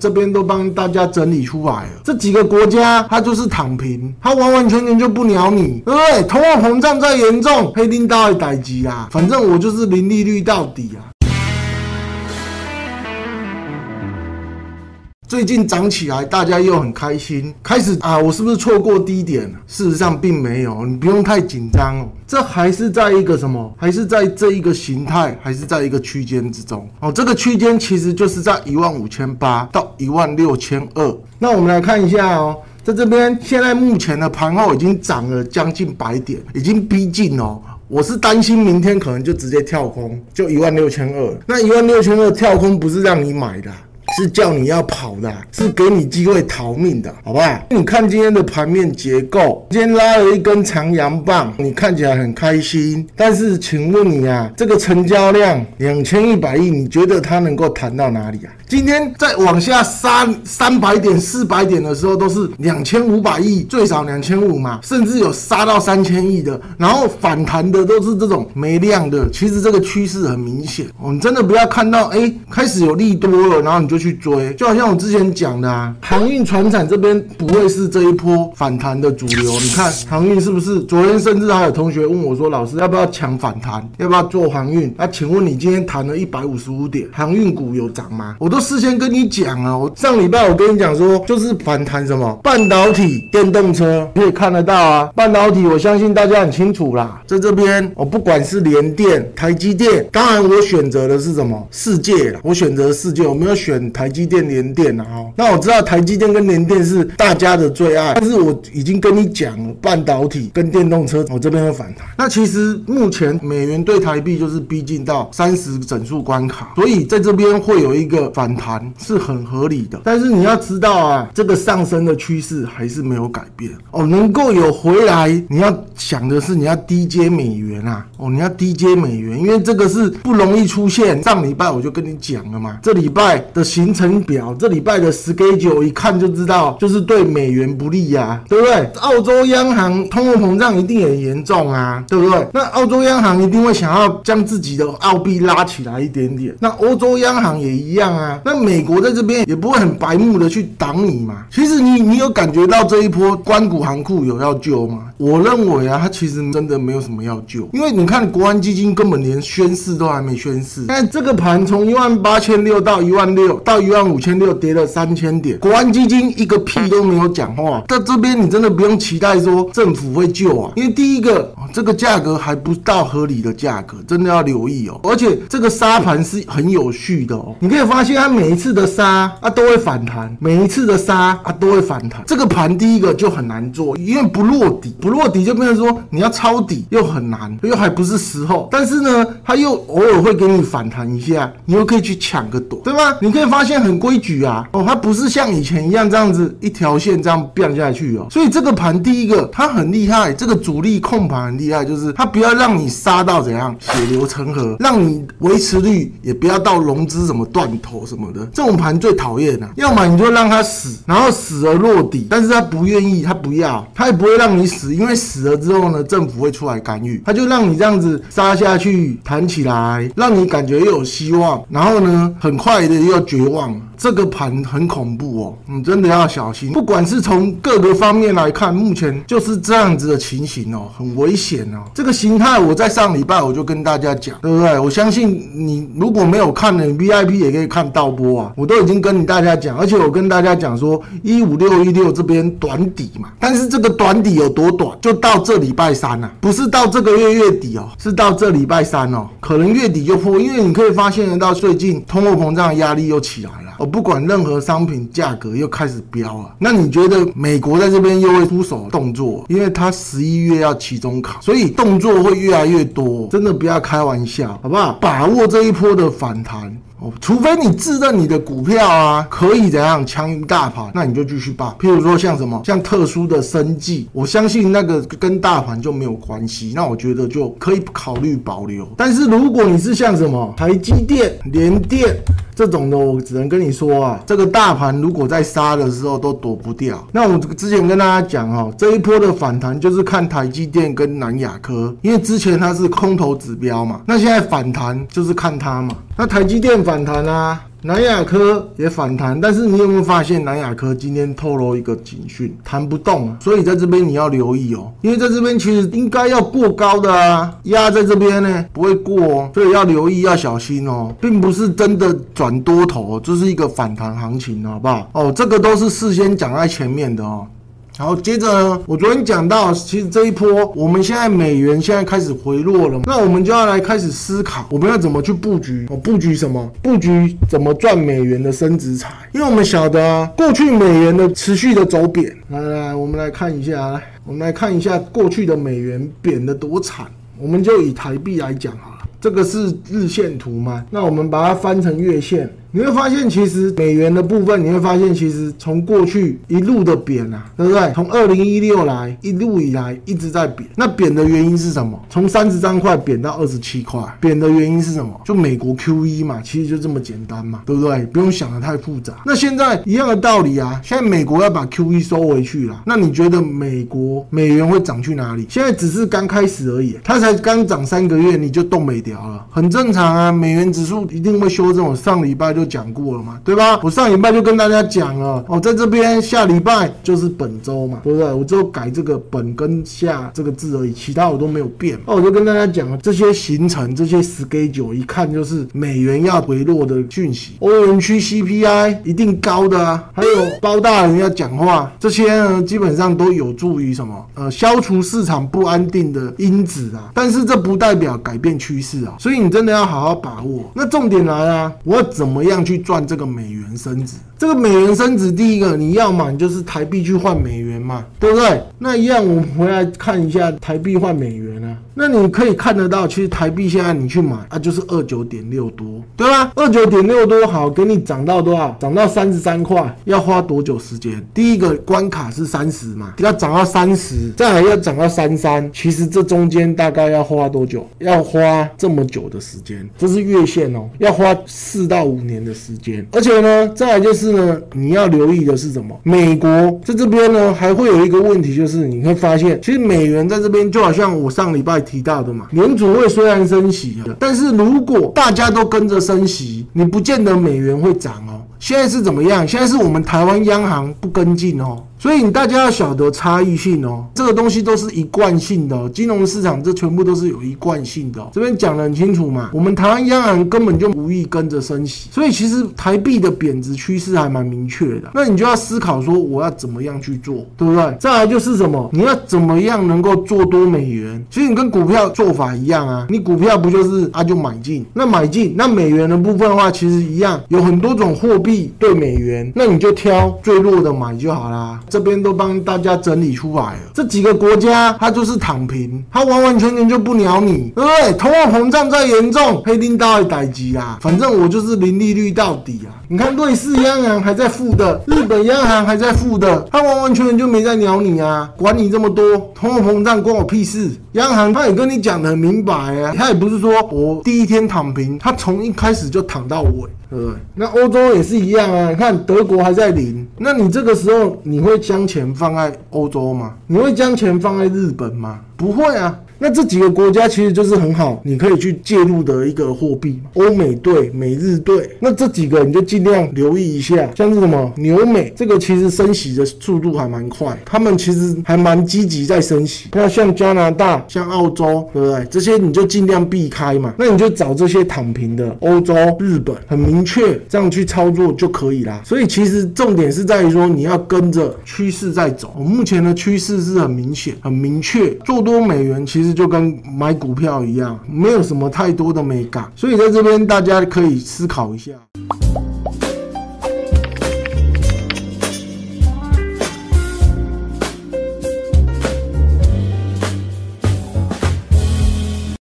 这边都帮大家整理出来了。这几个国家它就是躺平，它完完全全就不鸟你，对不对？通货膨胀再严重，黑拎到逮级啊，反正我就是零利率到底啊。最近涨起来，大家又很开心，开始啊，我是不是错过低点？事实上并没有，你不用太紧张哦。这还是在一个什么？还是在这一个形态，还是在一个区间之中哦。这个区间其实就是在一万五千八到一万六千二。那我们来看一下哦，在这边现在目前的盘后已经涨了将近百点，已经逼近哦。我是担心明天可能就直接跳空，就一万六千二。那一万六千二跳空不是让你买的。是叫你要跑的，是给你机会逃命的，好不好？你看今天的盘面结构，今天拉了一根长阳棒，你看起来很开心。但是，请问你啊，这个成交量两千一百亿，你觉得它能够弹到哪里啊？今天在往下杀三百点、四百点的时候，都是两千五百亿，最少两千五嘛，甚至有杀到三千亿的。然后反弹的都是这种没量的。其实这个趋势很明显，我们真的不要看到哎开始有利多了，然后你就去追。就好像我之前讲的啊，航运、船产这边不会是这一波反弹的主流。你看航运是不是？昨天甚至还有同学问我说，老师要不要抢反弹？要不要做航运？那请问你今天弹了一百五十五点，航运股有涨吗？我都。事先跟你讲啊，我上礼拜我跟你讲说，就是反弹什么半导体、电动车，可以看得到啊。半导体，我相信大家很清楚啦，在这边，我不管是联电、台积电，当然我选择的是什么世界啦我选择世界，我没有选台积电、联电啊。那我知道台积电跟联电是大家的最爱，但是我已经跟你讲了，半导体跟电动车，我这边会反弹。那其实目前美元对台币就是逼近到三十整数关卡，所以在这边会有一个反。弹是很合理的，但是你要知道啊，这个上升的趋势还是没有改变哦。能够有回来，你要想的是你要低接美元啊，哦，你要低接美元，因为这个是不容易出现。上礼拜我就跟你讲了嘛，这礼拜的行程表，这礼拜的 schedule 一看就知道，就是对美元不利呀，对不对？澳洲央行通货膨胀一定很严重啊，对不对？那澳洲央行一定会想要将自己的澳币拉起来一点点，那欧洲央行也一样啊。那美国在这边也不会很白目的去挡你嘛。其实你你有感觉到这一波关谷行库有要救吗？我认为啊，它其实真的没有什么要救，因为你看国安基金根本连宣誓都还没宣誓。但这个盘从一万八千六到一万六到一万五千六跌了三千点，国安基金一个屁都没有讲话。在这边你真的不用期待说政府会救啊，因为第一个这个价格还不到合理的价格，真的要留意哦。而且这个沙盘是很有序的哦，你可以发现它每一次的杀啊都会反弹，每一次的杀啊都会反弹。这个盘第一个就很难做，因为不落底，不落底就变成说你要抄底又很难，又还不是时候。但是呢，它又偶尔会给你反弹一下，你又可以去抢个躲，对吗？你可以发现很规矩啊，哦，它不是像以前一样这样子一条线这样变下去哦。所以这个盘第一个它很厉害，这个主力控盘很厉害，就是它不要让你杀到怎样血流成河，让你维持率也不要到融资什么断头什么的。这种盘最讨厌了，要么你就让它死，然后死而落底，但是他不愿意，他不要，他也不会让你死，因为死了之后呢，政府会出来干预，他就让你这样子杀下去，弹起来，让你感觉又有希望，然后呢，很快的又绝望。这个盘很恐怖哦，你真的要小心。不管是从各个方面来看，目前就是这样子的情形哦，很危险哦。这个形态我在上礼拜我就跟大家讲，对不对？我相信你如果没有看的 VIP 也可以看倒播啊，我都已经跟你大家讲，而且我跟大家讲说一五六一六这边短底嘛，但是这个短底有多短，就到这礼拜三呐，不是到这个月月底哦，是到这礼拜三哦，可能月底就破，因为你可以发现得到最近通货膨胀压力又起来了。我不管任何商品价格又开始飙了，那你觉得美国在这边又会出手动作？因为它十一月要期中考，所以动作会越来越多，真的不要开玩笑，好不好？把握这一波的反弹。哦，除非你自认你的股票啊可以怎样强于大盘，那你就继续报。譬如说像什么像特殊的生计，我相信那个跟大盘就没有关系，那我觉得就可以考虑保留。但是如果你是像什么台积电、联电这种的，我只能跟你说啊，这个大盘如果在杀的时候都躲不掉。那我之前跟大家讲哈，这一波的反弹就是看台积电跟南亚科，因为之前它是空头指标嘛，那现在反弹就是看它嘛。那台积电反弹啊。南亚科也反弹，但是你有没有发现南亚科今天透露一个警讯，弹不动，所以在这边你要留意哦，因为在这边其实应该要过高的啊，压在这边呢不会过哦，所以要留意要小心哦，并不是真的转多头，这是一个反弹行情，好不好？哦，这个都是事先讲在前面的哦。好，接着呢，我昨天讲到，其实这一波，我们现在美元现在开始回落了，那我们就要来开始思考，我们要怎么去布局？哦，布局什么？布局怎么赚美元的升值财？因为我们晓得啊，过去美元的持续的走贬，来来来，我们来看一下，来，我们来看一下过去的美元贬得多惨，我们就以台币来讲好了，这个是日线图嘛，那我们把它翻成月线。你会发现，其实美元的部分，你会发现，其实从过去一路的贬啊，对不对？从二零一六来一路以来一直在贬。那贬的原因是什么？从三十三块贬到二十七块，贬的原因是什么？就美国 Q E 嘛，其实就这么简单嘛，对不对？不用想的太复杂。那现在一样的道理啊，现在美国要把 Q E 收回去了，那你觉得美国美元会涨去哪里？现在只是刚开始而已，它才刚涨三个月，你就动美掉了，很正常啊。美元指数一定会修正，我上礼拜就。就讲过了嘛，对吧？我上礼拜就跟大家讲了哦，在这边下礼拜就是本周嘛，对不对？我只有改这个本跟下这个字而已，其他我都没有变。哦，我就跟大家讲了这些行程，这些 schedule，一看就是美元要回落的讯息。欧元区 CPI 一定高的啊，还有包大人要讲话，这些呢基本上都有助于什么？呃，消除市场不安定的因子啊。但是这不代表改变趋势啊，所以你真的要好好把握。那重点来啊，我怎么样？这样去赚这个美元升值，这个美元升值，第一个你要嘛，你就是台币去换美元嘛，对不对？那一样，我们回来看一下台币换美元。那你可以看得到，其实台币现在你去买啊，就是二九点六多，对吧？二九点六多好，给你涨到多少？涨到三十三块，要花多久时间？第一个关卡是三十嘛，要涨到三十，再来要涨到三三，其实这中间大概要花多久？要花这么久的时间，这是月线哦，要花四到五年的时间。而且呢，再来就是呢，你要留意的是什么？美国在这边呢，还会有一个问题，就是你会发现，其实美元在这边就好像我上礼拜。提到的嘛，年储会虽然升息了，但是如果大家都跟着升息，你不见得美元会涨哦。现在是怎么样？现在是我们台湾央行不跟进哦。所以你大家要晓得差异性哦，这个东西都是一贯性的，金融市场这全部都是有一贯性的。这边讲得很清楚嘛，我们台湾央行根本就无意跟着升息，所以其实台币的贬值趋势还蛮明确的。那你就要思考说，我要怎么样去做，对不对？再来就是什么，你要怎么样能够做多美元？其实你跟股票做法一样啊，你股票不就是啊就买进，那买进，那美元的部分的话，其实一样，有很多种货币对美元，那你就挑最弱的买就好啦。这边都帮大家整理出来了，这几个国家它就是躺平，它完完全全就不鸟你，对不对？通货膨胀再严重，黑丁到会逮鸡啊，反正我就是零利率到底啊！你看瑞士央行还在负的，日本央行还在负的，它完完全全就没在鸟你啊，管你这么多，通货膨胀关我屁事！央行他也跟你讲的很明白啊，他也不是说我第一天躺平，他从一开始就躺到尾。对不对？那欧洲也是一样啊，你看德国还在零，那你这个时候你会将钱放在欧洲吗？你会将钱放在日本吗？不会啊。那这几个国家其实就是很好，你可以去介入的一个货币，欧美对、美日对。那这几个你就尽量留意一下，像是什么牛美，这个其实升息的速度还蛮快，他们其实还蛮积极在升息。那像加拿大、像澳洲，对不对？这些你就尽量避开嘛。那你就找这些躺平的欧洲、日本，很明确这样去操作就可以啦。所以其实重点是在于说你要跟着趋势在走。我目前的趋势是很明显、很明确，做多美元其实就跟买股票一样，没有什么太多的美感，所以在这边大家可以思考一下。